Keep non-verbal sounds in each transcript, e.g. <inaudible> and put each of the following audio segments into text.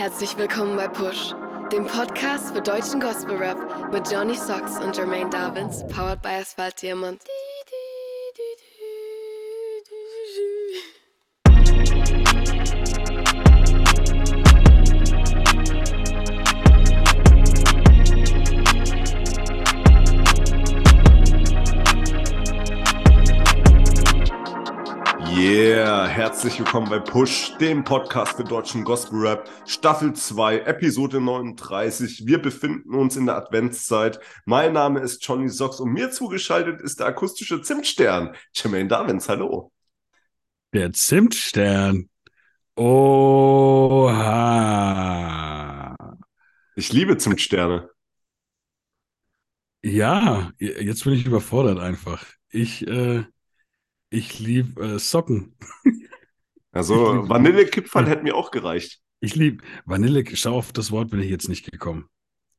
Herzlich willkommen bei Push, dem Podcast für deutschen Gospel Rap mit Johnny Socks und Jermaine Davins, powered by Asphalt Diamond. Herzlich willkommen bei Push, dem Podcast für deutschen Gospel Rap, Staffel 2, Episode 39. Wir befinden uns in der Adventszeit. Mein Name ist Johnny Socks und mir zugeschaltet ist der akustische Zimtstern, Jermaine Davins. Hallo. Der Zimtstern. Oha. Ich liebe Zimtsterne. Ja, jetzt bin ich überfordert einfach. Ich, äh, ich liebe äh, Socken. <laughs> Also Vanillekipferl hätte mir auch gereicht. Ich liebe Vanille. Schau auf das Wort, bin ich jetzt nicht gekommen.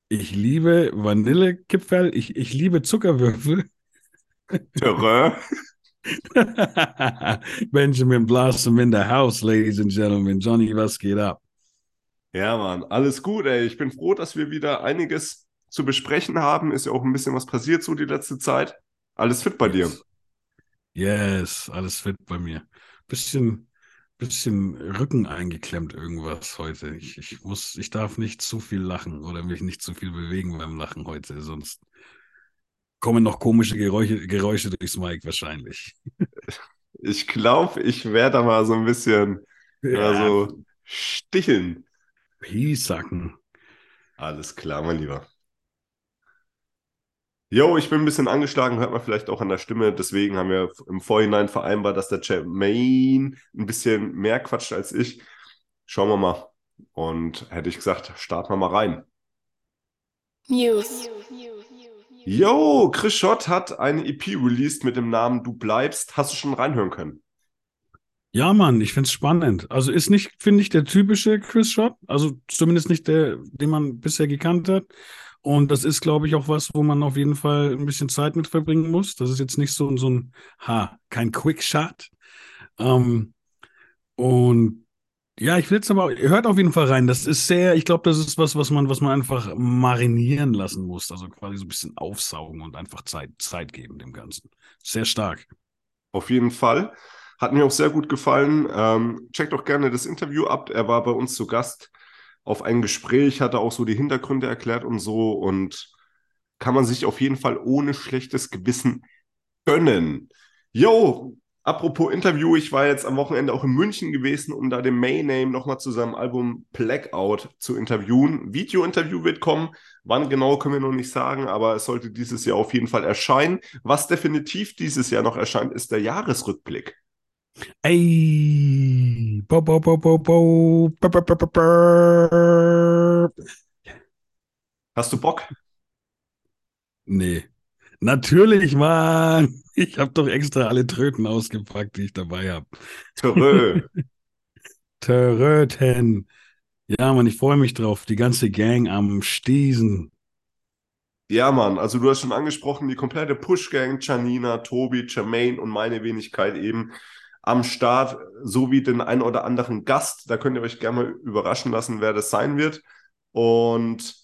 Ich liebe Vanillekipferl. Ich, ich liebe Zuckerwürfel. Terrain. <laughs> Benjamin Blossom in the house, ladies and gentlemen. Johnny, was geht ab? Ja, Mann, alles gut, ey. Ich bin froh, dass wir wieder einiges zu besprechen haben. Ist ja auch ein bisschen was passiert so die letzte Zeit. Alles fit bei dir? Yes, alles fit bei mir. Bisschen, bisschen Rücken eingeklemmt irgendwas heute. Ich, ich muss, ich darf nicht zu viel lachen oder mich nicht zu viel bewegen beim Lachen heute, sonst kommen noch komische Geräusche, Geräusche durchs Mic wahrscheinlich. Ich glaube, ich werde da mal so ein bisschen ja. so sticheln. Piesacken. Alles klar, mein Lieber. Jo, ich bin ein bisschen angeschlagen, hört man vielleicht auch an der Stimme. Deswegen haben wir im Vorhinein vereinbart, dass der Jermaine ein bisschen mehr quatscht als ich. Schauen wir mal. Und hätte ich gesagt, starten wir mal rein. News. Jo, Chris Schott hat eine EP released mit dem Namen Du bleibst. Hast du schon reinhören können? Ja, Mann, ich finde es spannend. Also ist nicht, finde ich, der typische Chris Schott. Also zumindest nicht der, den man bisher gekannt hat. Und das ist, glaube ich, auch was, wo man auf jeden Fall ein bisschen Zeit mit verbringen muss. Das ist jetzt nicht so, so ein, ha, kein Quick Shot. Ähm, und ja, ich will jetzt aber, hört auf jeden Fall rein. Das ist sehr, ich glaube, das ist was, was man, was man einfach marinieren lassen muss. Also quasi so ein bisschen aufsaugen und einfach Zeit, Zeit geben dem Ganzen. Sehr stark. Auf jeden Fall. Hat mir auch sehr gut gefallen. Ähm, checkt auch gerne das Interview ab. Er war bei uns zu Gast auf ein Gespräch, hat er auch so die Hintergründe erklärt und so und kann man sich auf jeden Fall ohne schlechtes Gewissen gönnen. Yo, apropos Interview, ich war jetzt am Wochenende auch in München gewesen, um da den Mayname nochmal zu seinem Album Blackout zu interviewen. Video-Interview wird kommen. Wann genau können wir noch nicht sagen, aber es sollte dieses Jahr auf jeden Fall erscheinen. Was definitiv dieses Jahr noch erscheint, ist der Jahresrückblick. Ey, bo, bo, bo, bo, bo. Hast du Bock? Nee. Natürlich, Mann. Ich habe doch extra alle Tröten ausgepackt, die ich dabei habe. Törö. <laughs> Töröten. Ja, Mann, ich freue mich drauf. Die ganze Gang am Stiesen. Ja, Mann, also du hast schon angesprochen, die komplette Push-Gang, Janina, Tobi, Jermaine und meine Wenigkeit eben am Start, sowie den ein oder anderen Gast. Da könnt ihr euch gerne mal überraschen lassen, wer das sein wird. Und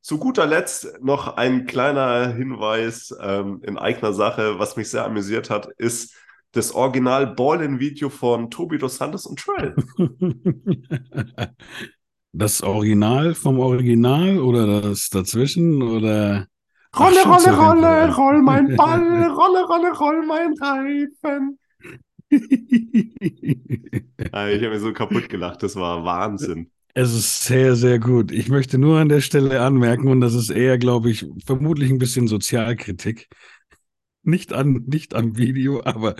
zu guter Letzt noch ein kleiner Hinweis ähm, in eigener Sache, was mich sehr amüsiert hat, ist das Original Ball-in-Video von Tobi Dos Santos und Trell. <laughs> Das Original vom Original oder das dazwischen oder? Rolle, Ach, Rolle, Rolle, roll mein <laughs> Ball, Rolle, Rolle, roll mein Reifen. Ich habe mir so kaputt gelacht, das war Wahnsinn. Es ist sehr, sehr gut. Ich möchte nur an der Stelle anmerken, und das ist eher, glaube ich, vermutlich ein bisschen Sozialkritik. Nicht an, nicht am Video, aber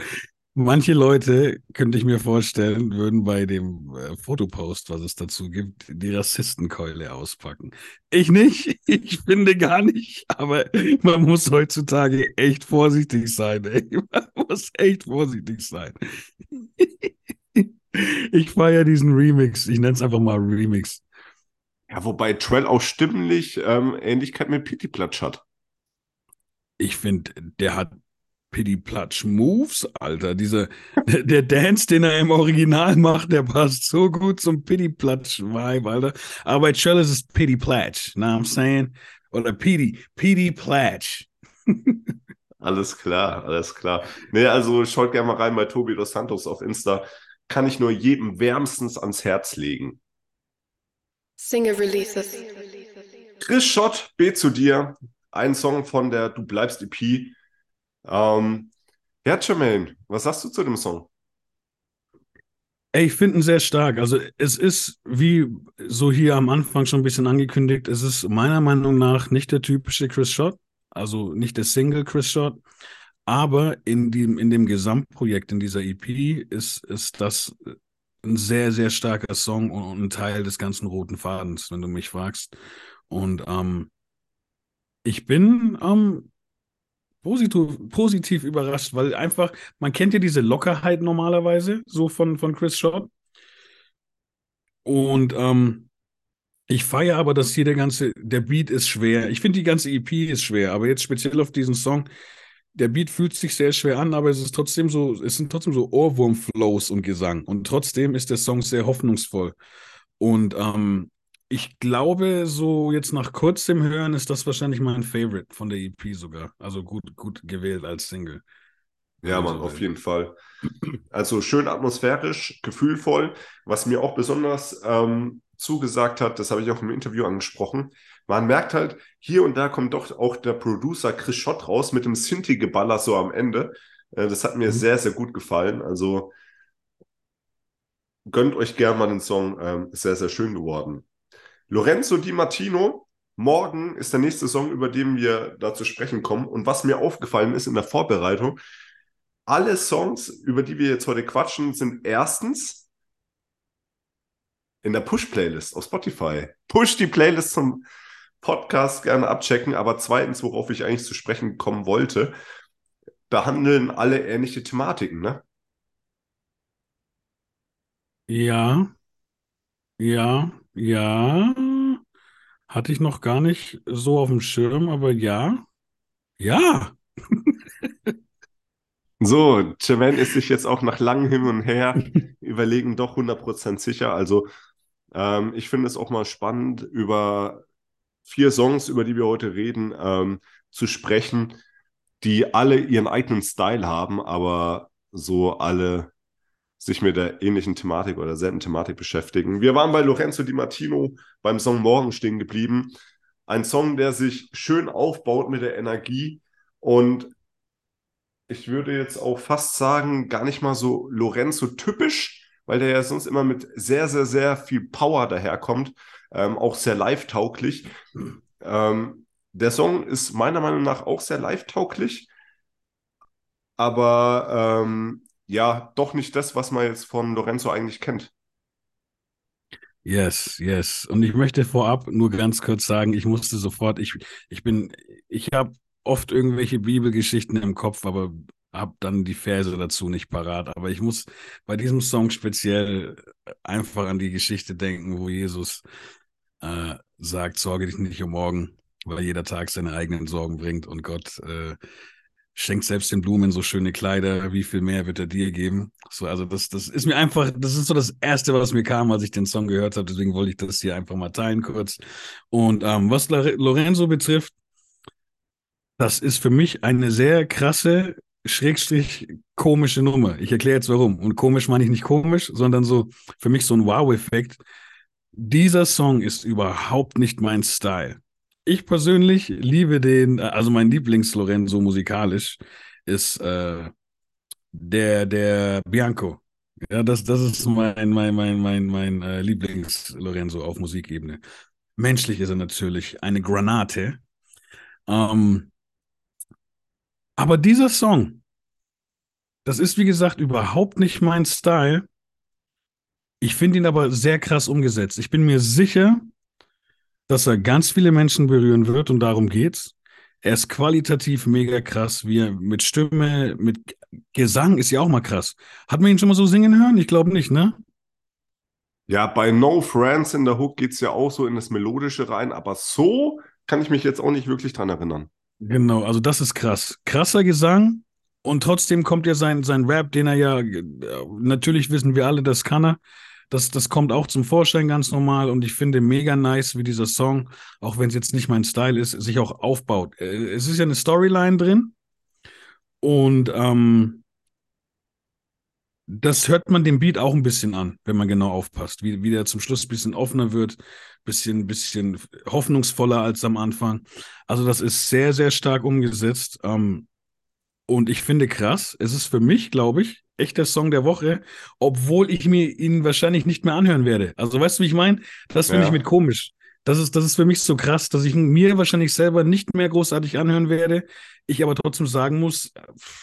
manche Leute, könnte ich mir vorstellen, würden bei dem äh, Fotopost, was es dazu gibt, die Rassistenkeule auspacken. Ich nicht, <laughs> ich finde gar nicht, aber man muss heutzutage echt vorsichtig sein. Ey. <laughs> Man muss echt vorsichtig sein. <laughs> Ich feiere diesen Remix. Ich nenne es einfach mal Remix. Ja, wobei Trell auch stimmlich ähm, Ähnlichkeit mit Pity Platsch hat. Ich finde, der hat Pity Platsch Moves, Alter. Dieser, der, <laughs> der, Dance, den er im Original macht, der passt so gut zum Pity Platsch Vibe, Alter. Aber bei Trell ist es Pity Platsch, know what I'm saying? Oder Pity, Pity Platsch. <laughs> alles klar, alles klar. Nee, also schaut gerne mal rein bei Tobi Dos Santos auf Insta. Kann ich nur jedem wärmstens ans Herz legen. Single Releases. Chris Schott, B zu dir. Ein Song von der Du bleibst EP. Ähm, ja, Jermaine, was sagst du zu dem Song? Ey, ich finde ihn sehr stark. Also es ist, wie so hier am Anfang schon ein bisschen angekündigt, es ist meiner Meinung nach nicht der typische Chris Shot, also nicht der Single Chris Shot, aber in dem, in dem Gesamtprojekt, in dieser EP, ist, ist das ein sehr, sehr starker Song und ein Teil des ganzen roten Fadens, wenn du mich fragst. Und ähm, ich bin ähm, positiv, positiv überrascht, weil einfach, man kennt ja diese Lockerheit normalerweise, so von, von Chris Short. Und ähm, ich feiere aber, dass hier der ganze, der Beat ist schwer. Ich finde, die ganze EP ist schwer, aber jetzt speziell auf diesen Song, der Beat fühlt sich sehr schwer an, aber es ist trotzdem so, es sind trotzdem so Ohrwurm-Flows und Gesang. Und trotzdem ist der Song sehr hoffnungsvoll. Und ähm, ich glaube, so jetzt nach kurzem Hören ist das wahrscheinlich mein Favorite von der EP sogar. Also gut, gut gewählt als Single. Ja, Mann, auf jeden Fall. Also schön atmosphärisch, gefühlvoll. Was mir auch besonders ähm, zugesagt hat, das habe ich auch im Interview angesprochen. Man merkt halt, hier und da kommt doch auch der Producer Chris Schott raus mit dem Sinti-Geballer so am Ende. Äh, das hat mir mhm. sehr, sehr gut gefallen. Also gönnt euch gern mal den Song. Ähm, sehr, sehr schön geworden. Lorenzo Di Martino, morgen ist der nächste Song, über den wir da zu sprechen kommen. Und was mir aufgefallen ist in der Vorbereitung, alle Songs, über die wir jetzt heute quatschen, sind erstens in der Push-Playlist auf Spotify. Push die Playlist zum Podcast gerne abchecken, aber zweitens, worauf ich eigentlich zu sprechen kommen wollte, behandeln alle ähnliche Thematiken, ne? Ja, ja, ja. Hatte ich noch gar nicht so auf dem Schirm, aber ja. Ja. <laughs> So, Jermaine ist sich jetzt auch nach langem Hin und Her <laughs> überlegen doch 100% sicher. Also ähm, ich finde es auch mal spannend, über vier Songs, über die wir heute reden, ähm, zu sprechen, die alle ihren eigenen Style haben, aber so alle sich mit der ähnlichen Thematik oder derselben Thematik beschäftigen. Wir waren bei Lorenzo Di Martino beim Song Morgen stehen geblieben. Ein Song, der sich schön aufbaut mit der Energie und ich würde jetzt auch fast sagen, gar nicht mal so Lorenzo typisch, weil der ja sonst immer mit sehr, sehr, sehr viel Power daherkommt, ähm, auch sehr live-tauglich. Ähm, der Song ist meiner Meinung nach auch sehr live-tauglich, aber ähm, ja, doch nicht das, was man jetzt von Lorenzo eigentlich kennt. Yes, yes. Und ich möchte vorab nur ganz kurz sagen, ich musste sofort, ich, ich bin, ich habe oft irgendwelche Bibelgeschichten im Kopf, aber habe dann die Verse dazu nicht parat. Aber ich muss bei diesem Song speziell einfach an die Geschichte denken, wo Jesus äh, sagt, sorge dich nicht um morgen, weil jeder Tag seine eigenen Sorgen bringt und Gott äh, schenkt selbst den Blumen so schöne Kleider, wie viel mehr wird er dir geben? So, also das, das ist mir einfach, das ist so das Erste, was mir kam, als ich den Song gehört habe. Deswegen wollte ich das hier einfach mal teilen kurz. Und ähm, was Lorenzo betrifft, das ist für mich eine sehr krasse, schrägstrich komische Nummer. Ich erkläre jetzt warum. Und komisch meine ich nicht komisch, sondern so für mich so ein Wow-Effekt. Dieser Song ist überhaupt nicht mein Style. Ich persönlich liebe den, also mein Lieblings-Lorenzo musikalisch ist äh, der, der Bianco. Ja, das, das ist mein, mein, mein, mein, mein äh, Lieblings-Lorenzo auf Musikebene. Menschlich ist er natürlich eine Granate. Ähm, aber dieser Song, das ist wie gesagt überhaupt nicht mein Style. Ich finde ihn aber sehr krass umgesetzt. Ich bin mir sicher, dass er ganz viele Menschen berühren wird und darum geht's. Er ist qualitativ mega krass, wie er mit Stimme, mit Gesang ist ja auch mal krass. Hat man ihn schon mal so singen hören? Ich glaube nicht, ne? Ja, bei No Friends in der Hook geht es ja auch so in das Melodische rein, aber so kann ich mich jetzt auch nicht wirklich dran erinnern. Genau, also das ist krass. Krasser Gesang, Und trotzdem kommt ja sein, sein Rap, den er ja, äh, natürlich wissen wir alle, das kann er. Das, das kommt auch zum Vorschein ganz normal und ich finde mega nice, wie dieser Song, auch wenn es jetzt nicht mein Style ist, sich auch aufbaut. Äh, es ist ja eine Storyline drin und ähm, das hört man dem Beat auch ein bisschen an, wenn man genau aufpasst, wie, wie der zum Schluss ein bisschen offener wird, bisschen, bisschen hoffnungsvoller als am Anfang. Also das ist sehr, sehr stark umgesetzt. Ähm, und ich finde krass, es ist für mich, glaube ich, echt der Song der Woche, obwohl ich mir ihn wahrscheinlich nicht mehr anhören werde. Also weißt du, wie ich meine? Das finde ja. ich mit komisch. Das ist, das ist für mich so krass, dass ich mir wahrscheinlich selber nicht mehr großartig anhören werde. Ich aber trotzdem sagen muss,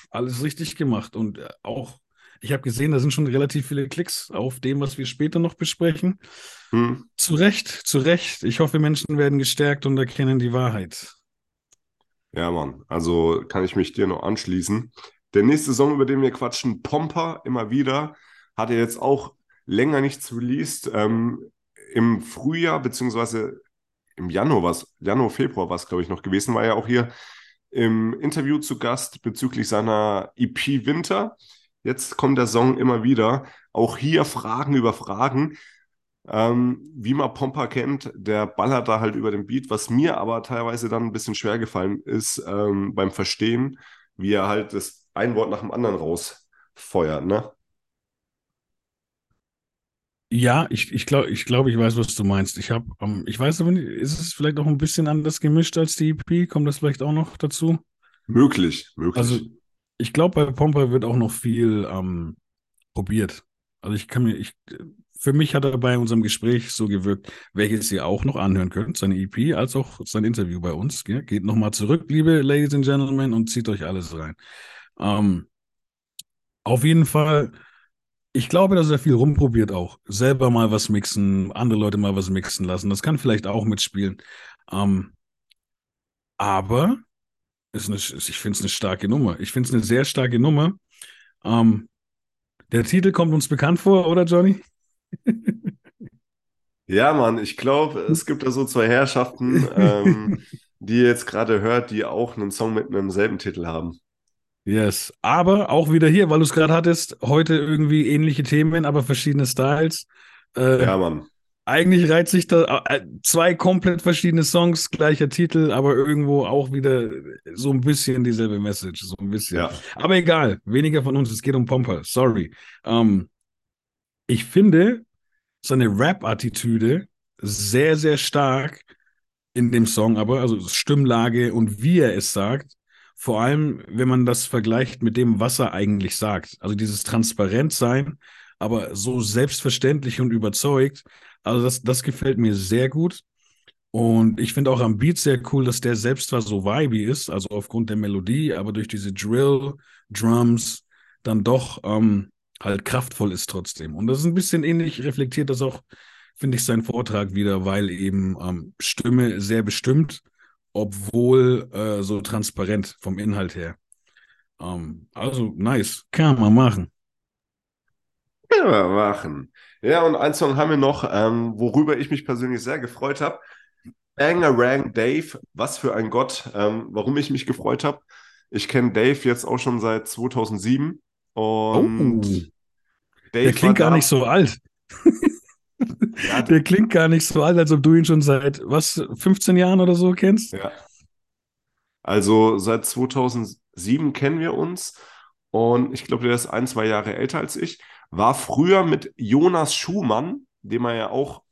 alles richtig gemacht. Und auch, ich habe gesehen, da sind schon relativ viele Klicks auf dem, was wir später noch besprechen. Hm. Zu Recht, zu Recht. Ich hoffe, Menschen werden gestärkt und erkennen die Wahrheit. Ja, Mann. Also kann ich mich dir noch anschließen. Der nächste Song, über den wir quatschen, Pomper, immer wieder, hat er jetzt auch länger nichts released. Ähm, Im Frühjahr, beziehungsweise im Januar, was, Januar, Februar war es, glaube ich, noch gewesen, war er auch hier im Interview zu Gast bezüglich seiner EP Winter. Jetzt kommt der Song immer wieder. Auch hier Fragen über Fragen. Ähm, wie man Pompa kennt, der ballert da halt über den Beat, was mir aber teilweise dann ein bisschen schwer gefallen ist ähm, beim Verstehen, wie er halt das ein Wort nach dem anderen rausfeuert, ne? Ja, ich, ich glaube, ich, glaub, ich weiß, was du meinst. Ich habe, ähm, ich weiß aber nicht, ist es vielleicht auch ein bisschen anders gemischt als die EP? Kommt das vielleicht auch noch dazu? Möglich, möglich. Also, ich glaube, bei Pompa wird auch noch viel ähm, probiert. Also ich kann mir, ich, für mich hat er bei unserem Gespräch so gewirkt, welches ihr auch noch anhören könnt, seine EP, als auch sein Interview bei uns. Ja? Geht nochmal zurück, liebe Ladies and Gentlemen, und zieht euch alles rein. Ähm, auf jeden Fall, ich glaube, dass er viel rumprobiert auch. Selber mal was mixen, andere Leute mal was mixen lassen. Das kann vielleicht auch mitspielen. Ähm, aber ist eine, ich finde es eine starke Nummer. Ich finde es eine sehr starke Nummer. Ähm, der Titel kommt uns bekannt vor, oder Johnny? <laughs> Ja, Mann, ich glaube, es gibt da so zwei Herrschaften, ähm, <laughs> die ihr jetzt gerade hört, die auch einen Song mit einem selben Titel haben. Yes, aber auch wieder hier, weil du es gerade hattest, heute irgendwie ähnliche Themen, aber verschiedene Styles. Äh, ja, Mann. Eigentlich reiht sich da äh, zwei komplett verschiedene Songs, gleicher Titel, aber irgendwo auch wieder so ein bisschen dieselbe Message, so ein bisschen. Ja. Aber egal, weniger von uns, es geht um Pomper, sorry. Ähm, ich finde seine Rap-Attitüde sehr, sehr stark in dem Song, aber also Stimmlage und wie er es sagt, vor allem, wenn man das vergleicht mit dem, was er eigentlich sagt. Also dieses Transparentsein, aber so selbstverständlich und überzeugt. Also das, das gefällt mir sehr gut. Und ich finde auch am Beat sehr cool, dass der selbst zwar so vibey ist, also aufgrund der Melodie, aber durch diese Drill, Drums dann doch ähm, halt kraftvoll ist trotzdem. Und das ist ein bisschen ähnlich reflektiert das auch, finde ich, sein Vortrag wieder, weil eben ähm, Stimme sehr bestimmt, obwohl äh, so transparent vom Inhalt her. Ähm, also nice, kann man machen. Kann man machen. Ja, und ein Song haben wir noch, ähm, worüber ich mich persönlich sehr gefreut habe. Bangarang Dave, was für ein Gott. Ähm, warum ich mich gefreut habe. Ich kenne Dave jetzt auch schon seit 2007 und oh, der klingt gar nicht so alt. Ja, der klingt gar nicht so alt, als ob du ihn schon seit, was, 15 Jahren oder so kennst? Ja. Also seit 2007 kennen wir uns und ich glaube, der ist ein, zwei Jahre älter als ich. War früher mit Jonas Schumann, den man ja auch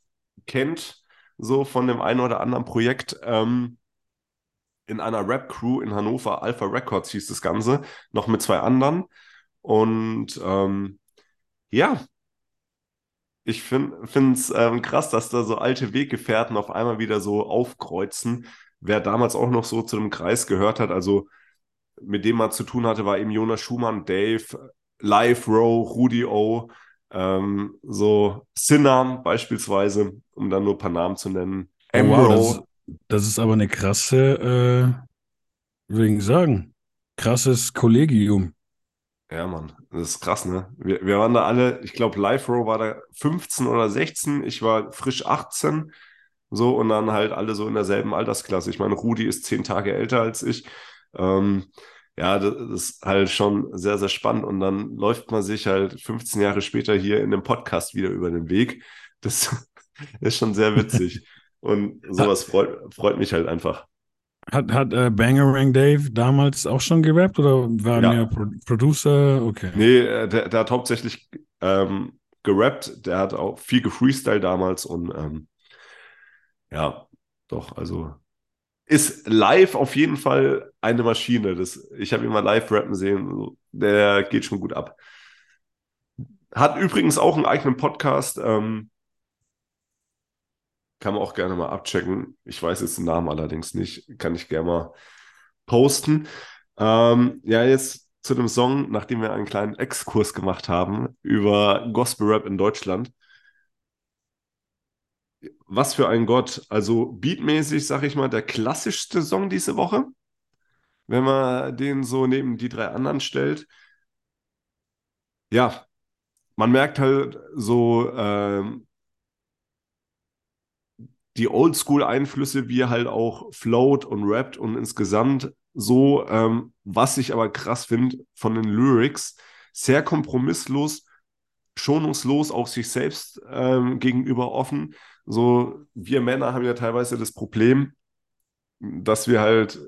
kennt, so von dem einen oder anderen Projekt, ähm, in einer Rap-Crew in Hannover, Alpha Records hieß das Ganze, noch mit zwei anderen. Und ähm, ja, ich finde es ähm, krass, dass da so alte Weggefährten auf einmal wieder so aufkreuzen. Wer damals auch noch so zu dem Kreis gehört hat, also mit dem man zu tun hatte, war eben Jonas Schumann, Dave, Live Row, Rudi O, ähm, so Sinner beispielsweise, um dann nur ein paar Namen zu nennen. Oh, wow, das, das, ist aber eine krasse, äh, würde ich sagen, krasses Kollegium. Ja, Mann, das ist krass, ne? Wir, wir waren da alle, ich glaube, Live Row war da 15 oder 16, ich war frisch 18, so und dann halt alle so in derselben Altersklasse. Ich meine, Rudi ist zehn Tage älter als ich. Ähm, ja, das ist halt schon sehr, sehr spannend. Und dann läuft man sich halt 15 Jahre später hier in dem Podcast wieder über den Weg. Das <laughs> ist schon sehr witzig. Und sowas freut, freut mich halt einfach. Hat, hat äh, Bangerang Dave damals auch schon gerappt oder war ja. er Pro Producer? Okay. Nee, äh, der, der hat hauptsächlich ähm, gerappt. Der hat auch viel gefreestylt damals und ähm, ja, doch, also ist live auf jeden Fall eine Maschine. Das, ich habe ihn mal live rappen sehen. Der geht schon gut ab. Hat übrigens auch einen eigenen Podcast. Ähm, kann man auch gerne mal abchecken. Ich weiß jetzt den Namen allerdings nicht. Kann ich gerne mal posten. Ähm, ja, jetzt zu dem Song, nachdem wir einen kleinen Exkurs gemacht haben über Gospel Rap in Deutschland was für ein Gott. Also beatmäßig, sag ich mal, der klassischste Song diese Woche. Wenn man den so neben die drei anderen stellt. Ja, man merkt halt so ähm, die Oldschool-Einflüsse, wie halt auch float und rappt und insgesamt so, ähm, was ich aber krass finde von den Lyrics, sehr kompromisslos, schonungslos, auch sich selbst ähm, gegenüber offen. So, wir Männer haben ja teilweise das Problem, dass wir halt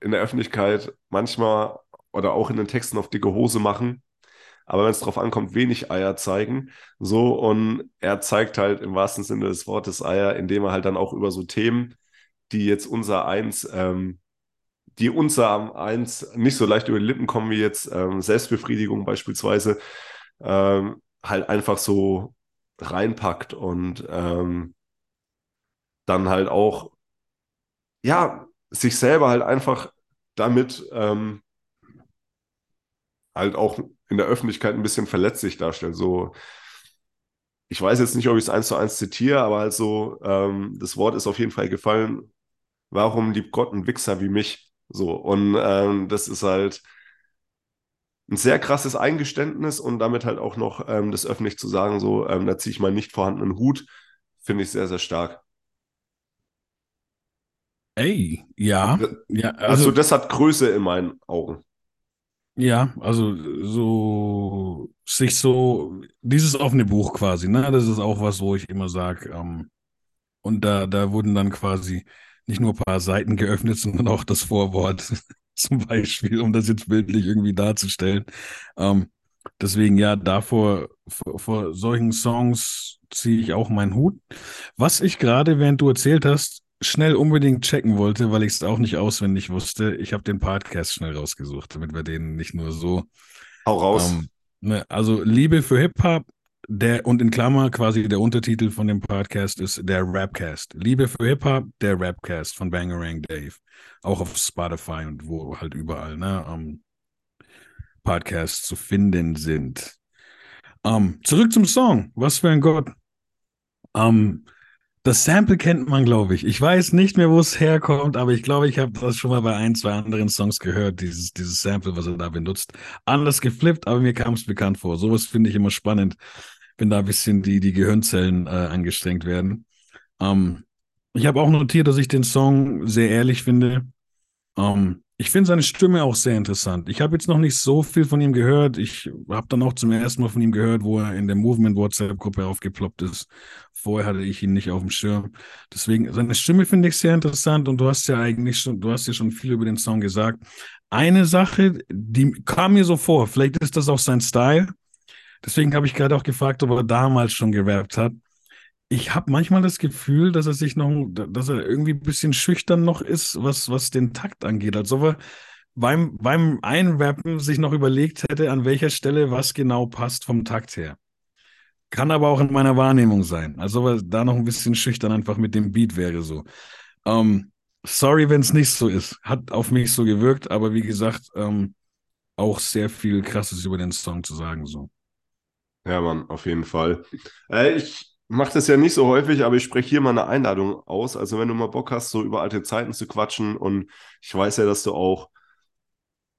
in der Öffentlichkeit manchmal oder auch in den Texten auf dicke Hose machen. Aber wenn es darauf ankommt, wenig Eier zeigen. So, und er zeigt halt im wahrsten Sinne des Wortes Eier, indem er halt dann auch über so Themen, die jetzt unser Eins, ähm, die unser Eins nicht so leicht über die Lippen kommen wie jetzt ähm, Selbstbefriedigung beispielsweise, ähm, halt einfach so reinpackt und ähm, dann halt auch, ja, sich selber halt einfach damit ähm, halt auch in der Öffentlichkeit ein bisschen verletzlich darstellt. So, ich weiß jetzt nicht, ob ich es eins zu eins zitiere, aber halt so, ähm, das Wort ist auf jeden Fall gefallen. Warum liebt Gott einen Wichser wie mich? So, und ähm, das ist halt, ein sehr krasses Eingeständnis und damit halt auch noch ähm, das öffentlich zu sagen, so, ähm, da ziehe ich mal nicht vorhandenen Hut, finde ich sehr, sehr stark. Ey, ja. ja also, also das hat Größe in meinen Augen. Ja, also so sich so, dieses offene Buch quasi, ne? Das ist auch was, wo ich immer sage, ähm, und da, da wurden dann quasi nicht nur ein paar Seiten geöffnet, sondern auch das Vorwort <laughs> zum Beispiel, um das jetzt bildlich irgendwie darzustellen. Ähm, deswegen ja, davor, vor, vor solchen Songs ziehe ich auch meinen Hut. Was ich gerade, während du erzählt hast, schnell unbedingt checken wollte, weil ich es auch nicht auswendig wusste. Ich habe den Podcast schnell rausgesucht, damit wir den nicht nur so. Hau raus. Ähm, ne, also Liebe für Hip-Hop der, und in Klammer quasi der Untertitel von dem Podcast ist der Rapcast. Liebe für Hip-Hop, der Rapcast von Bangerang Dave. Auch auf Spotify und wo halt überall, ne, ähm, Podcasts zu finden sind. Um, ähm, zurück zum Song. Was für ein Gott. Um, ähm, das Sample kennt man, glaube ich. Ich weiß nicht mehr, wo es herkommt, aber ich glaube, ich habe das schon mal bei ein, zwei anderen Songs gehört, dieses, dieses Sample, was er da benutzt. Anders geflippt, aber mir kam es bekannt vor. Sowas finde ich immer spannend, wenn da ein bisschen die, die Gehirnzellen äh, angestrengt werden. Ähm, ich habe auch notiert, dass ich den Song sehr ehrlich finde. Ähm, ich finde seine Stimme auch sehr interessant. Ich habe jetzt noch nicht so viel von ihm gehört. Ich habe dann auch zum ersten Mal von ihm gehört, wo er in der Movement WhatsApp-Gruppe aufgeploppt ist. Vorher hatte ich ihn nicht auf dem Schirm. Deswegen, seine Stimme finde ich sehr interessant und du hast ja eigentlich schon, du hast ja schon viel über den Song gesagt. Eine Sache, die kam mir so vor, vielleicht ist das auch sein Style. Deswegen habe ich gerade auch gefragt, ob er damals schon gerappt hat ich habe manchmal das Gefühl, dass er sich noch, dass er irgendwie ein bisschen schüchtern noch ist, was, was den Takt angeht. Als ob er beim, beim Einrappen sich noch überlegt hätte, an welcher Stelle was genau passt vom Takt her. Kann aber auch in meiner Wahrnehmung sein. Also er da noch ein bisschen schüchtern einfach mit dem Beat wäre so. Ähm, sorry, wenn es nicht so ist. Hat auf mich so gewirkt, aber wie gesagt, ähm, auch sehr viel Krasses über den Song zu sagen so. Ja, Mann, auf jeden Fall. Äh, ich mache das ja nicht so häufig, aber ich spreche hier mal eine Einladung aus. Also wenn du mal Bock hast, so über alte Zeiten zu quatschen und ich weiß ja, dass du auch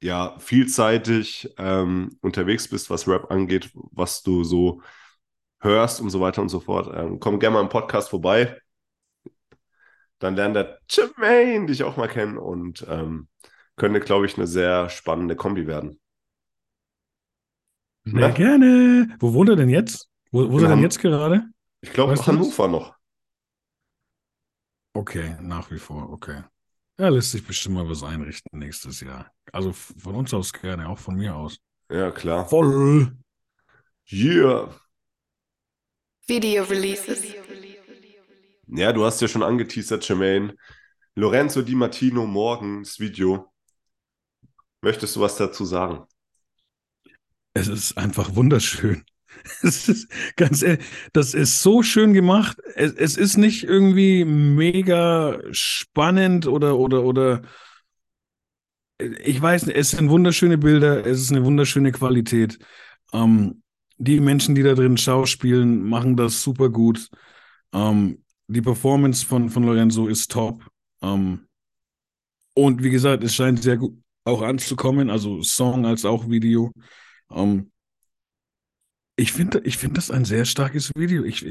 ja vielseitig ähm, unterwegs bist, was Rap angeht, was du so hörst und so weiter und so fort. Ähm, komm gerne mal im Podcast vorbei. Dann lernt der Jermaine dich auch mal kennen und ähm, könnte, glaube ich, eine sehr spannende Kombi werden. Sehr Ja. gerne. Wo wohnt er denn jetzt? Wo, wo ist er denn Han- jetzt gerade? Ich glaube, Weißt du das? Hannover noch. Okay, nach wie vor, okay. Ja, lässt sich bestimmt mal was einrichten nächstes Jahr. Also von uns aus gerne, auch von mir aus. Ja, klar. Voll. Yeah. Video Releases. Ja, du hast ja schon angeteasert, Jermaine. Lorenzo Di Martino morgen das Video. Möchtest du was dazu sagen? Es ist einfach wunderschön. <laughs> Es ist ganz ehrlich, das ist so schön gemacht. Es, es ist nicht irgendwie mega spannend oder, oder, oder, ich weiß nicht, es sind wunderschöne Bilder, es ist eine wunderschöne Qualität. Ähm, die Menschen, die da drin schauspielen, machen das super gut. Ähm, die Performance von, von Lorenzo ist top. Ähm, und wie gesagt, es scheint sehr gut auch anzukommen, also Song als auch Video. Ähm, ich finde ich find das ein sehr starkes Video. Ich,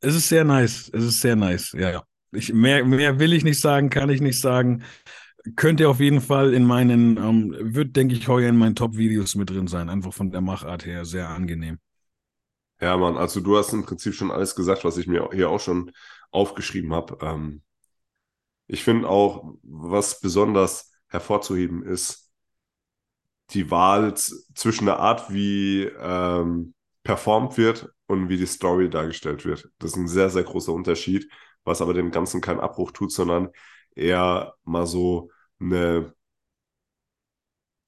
es ist sehr nice. Es ist sehr nice, ja. Ich, mehr, mehr will ich nicht sagen, kann ich nicht sagen. Könnte auf jeden Fall in meinen, ähm, wird, denke ich, heuer in meinen Top-Videos mit drin sein. Einfach von der Machart her sehr angenehm. Ja, Mann, also du hast im Prinzip schon alles gesagt, was ich mir hier auch schon aufgeschrieben habe. Ähm, ich finde auch, was besonders hervorzuheben ist, die Wahl zwischen der Art, wie ähm, performt wird und wie die Story dargestellt wird. Das ist ein sehr, sehr großer Unterschied, was aber dem Ganzen keinen Abbruch tut, sondern eher mal so eine,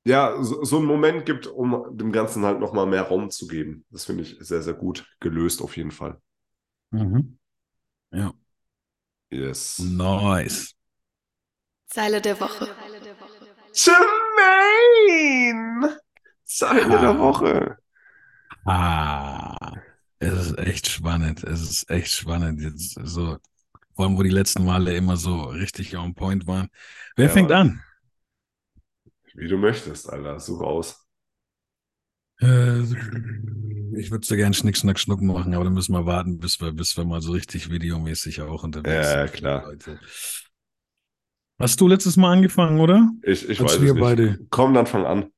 ja, so, so einen Moment gibt, um dem Ganzen halt nochmal mehr Raum zu geben. Das finde ich sehr, sehr gut gelöst auf jeden Fall. Mhm. Ja, Yes. nice. Zeile der Woche. Jermaine! Zeile der Ah. Woche. Ah, es ist echt spannend. Es ist echt spannend. Jetzt so, vor allem, wo die letzten Male immer so richtig on point waren. Wer Ja, fängt an? Wie du möchtest, Alter. Such aus. Äh, ich würde so gern Schnick, Schnack, Schnuck machen, aber dann müssen wir warten, bis wir, bis wir mal so richtig videomäßig auch unterwegs Ja, sind. klar. Leute. Hast du letztes Mal angefangen, oder? Ich, ich Als weiß wir es nicht. beide. Komm, dann fang an.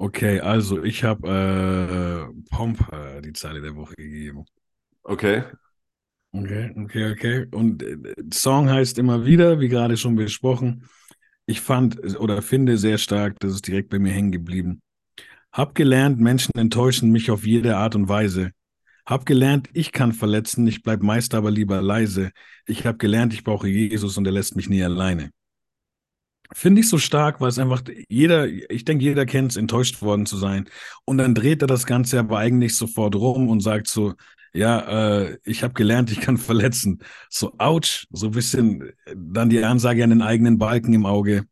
Okay, also ich habe äh, Pomp äh, die Zeile der Woche gegeben. Okay. Okay, okay, okay. Und äh, Song heißt immer wieder, wie gerade schon besprochen. Ich fand oder finde sehr stark, das ist direkt bei mir hängen geblieben. Hab gelernt, Menschen enttäuschen mich auf jede Art und Weise. Hab gelernt, ich kann verletzen, ich bleib meist aber lieber leise. Ich hab gelernt, ich brauche Jesus und er lässt mich nie alleine. Finde ich so stark, weil es einfach jeder, ich denke, jeder kennt es, enttäuscht worden zu sein. Und dann dreht er das Ganze aber eigentlich sofort rum und sagt so, ja, äh, ich habe gelernt, ich kann <laughs> verletzen. So, ouch, so ein bisschen äh, dann die Ansage an den eigenen Balken im Auge.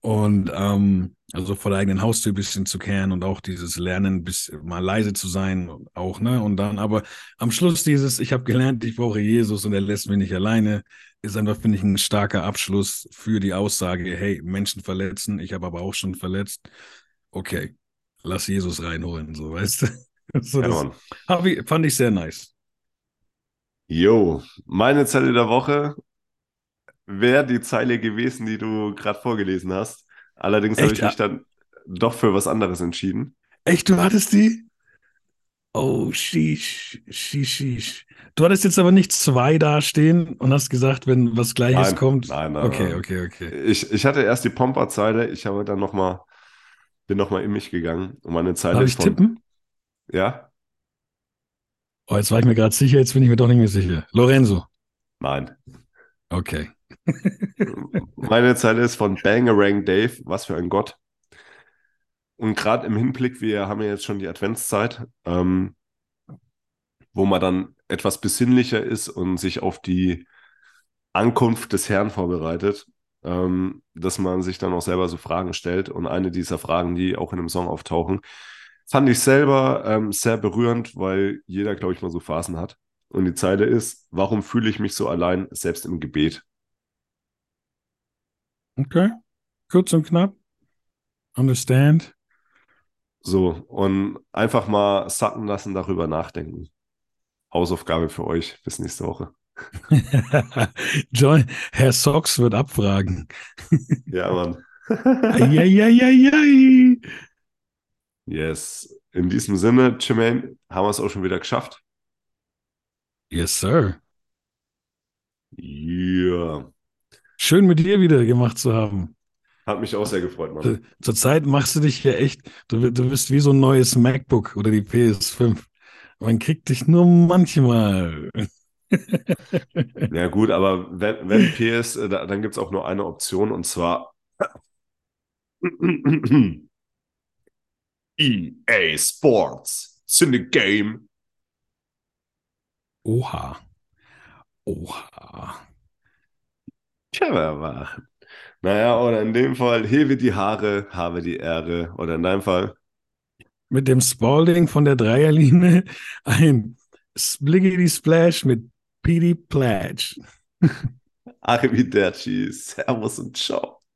Und ähm, also vor der eigenen Haustür ein bisschen zu kehren und auch dieses Lernen, bis mal leise zu sein, auch, ne? Und dann aber am Schluss dieses, ich habe gelernt, ich brauche Jesus und er lässt mich nicht alleine, ist einfach, finde ich, ein starker Abschluss für die Aussage, hey, Menschen verletzen, ich habe aber auch schon verletzt. Okay, lass Jesus reinholen, so, weißt du? <laughs> So, Ja, das ich, fand ich sehr nice. Jo, meine Zeile der Woche wäre die Zeile gewesen, die du gerade vorgelesen hast. Allerdings habe ich mich dann doch für was anderes entschieden. Echt, du hattest die? Oh, sheesh, sheesh, sheesh. Du hattest jetzt aber nicht zwei dastehen und hast gesagt, wenn was Gleiches Nein, kommt. nein, nein, Okay, nein. okay, okay. Ich, ich hatte erst die Pomper-Zeile, ich habe dann noch mal, bin noch mal in mich gegangen und meine Zeile Darf ist ich von, tippen? ja, Oh, jetzt war ich mir gerade sicher, jetzt bin ich mir doch nicht mehr sicher. Lorenzo. nein. Okay. <laughs> Meine Zeile ist von Bangerang Dave, was für ein Gott. Und gerade im Hinblick, wir haben ja jetzt schon die Adventszeit, ähm, wo man dann etwas besinnlicher ist und sich auf die Ankunft des Herrn vorbereitet, ähm, dass man sich dann auch selber so Fragen stellt. Und eine dieser Fragen, die auch in dem Song auftauchen, fand ich selber ähm, sehr berührend, weil jeder, glaube ich, mal so Phasen hat. Und die Zeile ist, warum fühle ich mich so allein, selbst im Gebet? Okay. Kurz und knapp. Understand. So, und einfach mal sacken lassen, darüber nachdenken. Hausaufgabe für euch bis nächste Woche. <laughs> John, Herr Socks wird abfragen. Ja, Mann. Eieieiei. Yes. In diesem Sinne, Jermaine, haben wir es auch schon wieder geschafft. Yes, sir. Yeah. Schön mit dir wieder gemacht zu haben. Hat mich auch sehr gefreut, Mann. Zurzeit machst du dich ja echt, du, du bist wie so ein neues MacBook oder die PS5. Man kriegt dich nur manchmal. Ja, gut, aber wenn, wenn PS, äh, da- dann gibt es auch nur eine Option und zwar <clears throat> EA Sports. It's in the game. Oha. Oha. Tja, wer war. Naja, oder in dem Fall, hebe die Haare, habe die Ehre. Oder in deinem Fall, Mit dem Spalding von der Dreierlinie <laughs> ein Spliggity Splash mit PD Pledge. <laughs> Arrivederci, Servus und Ciao.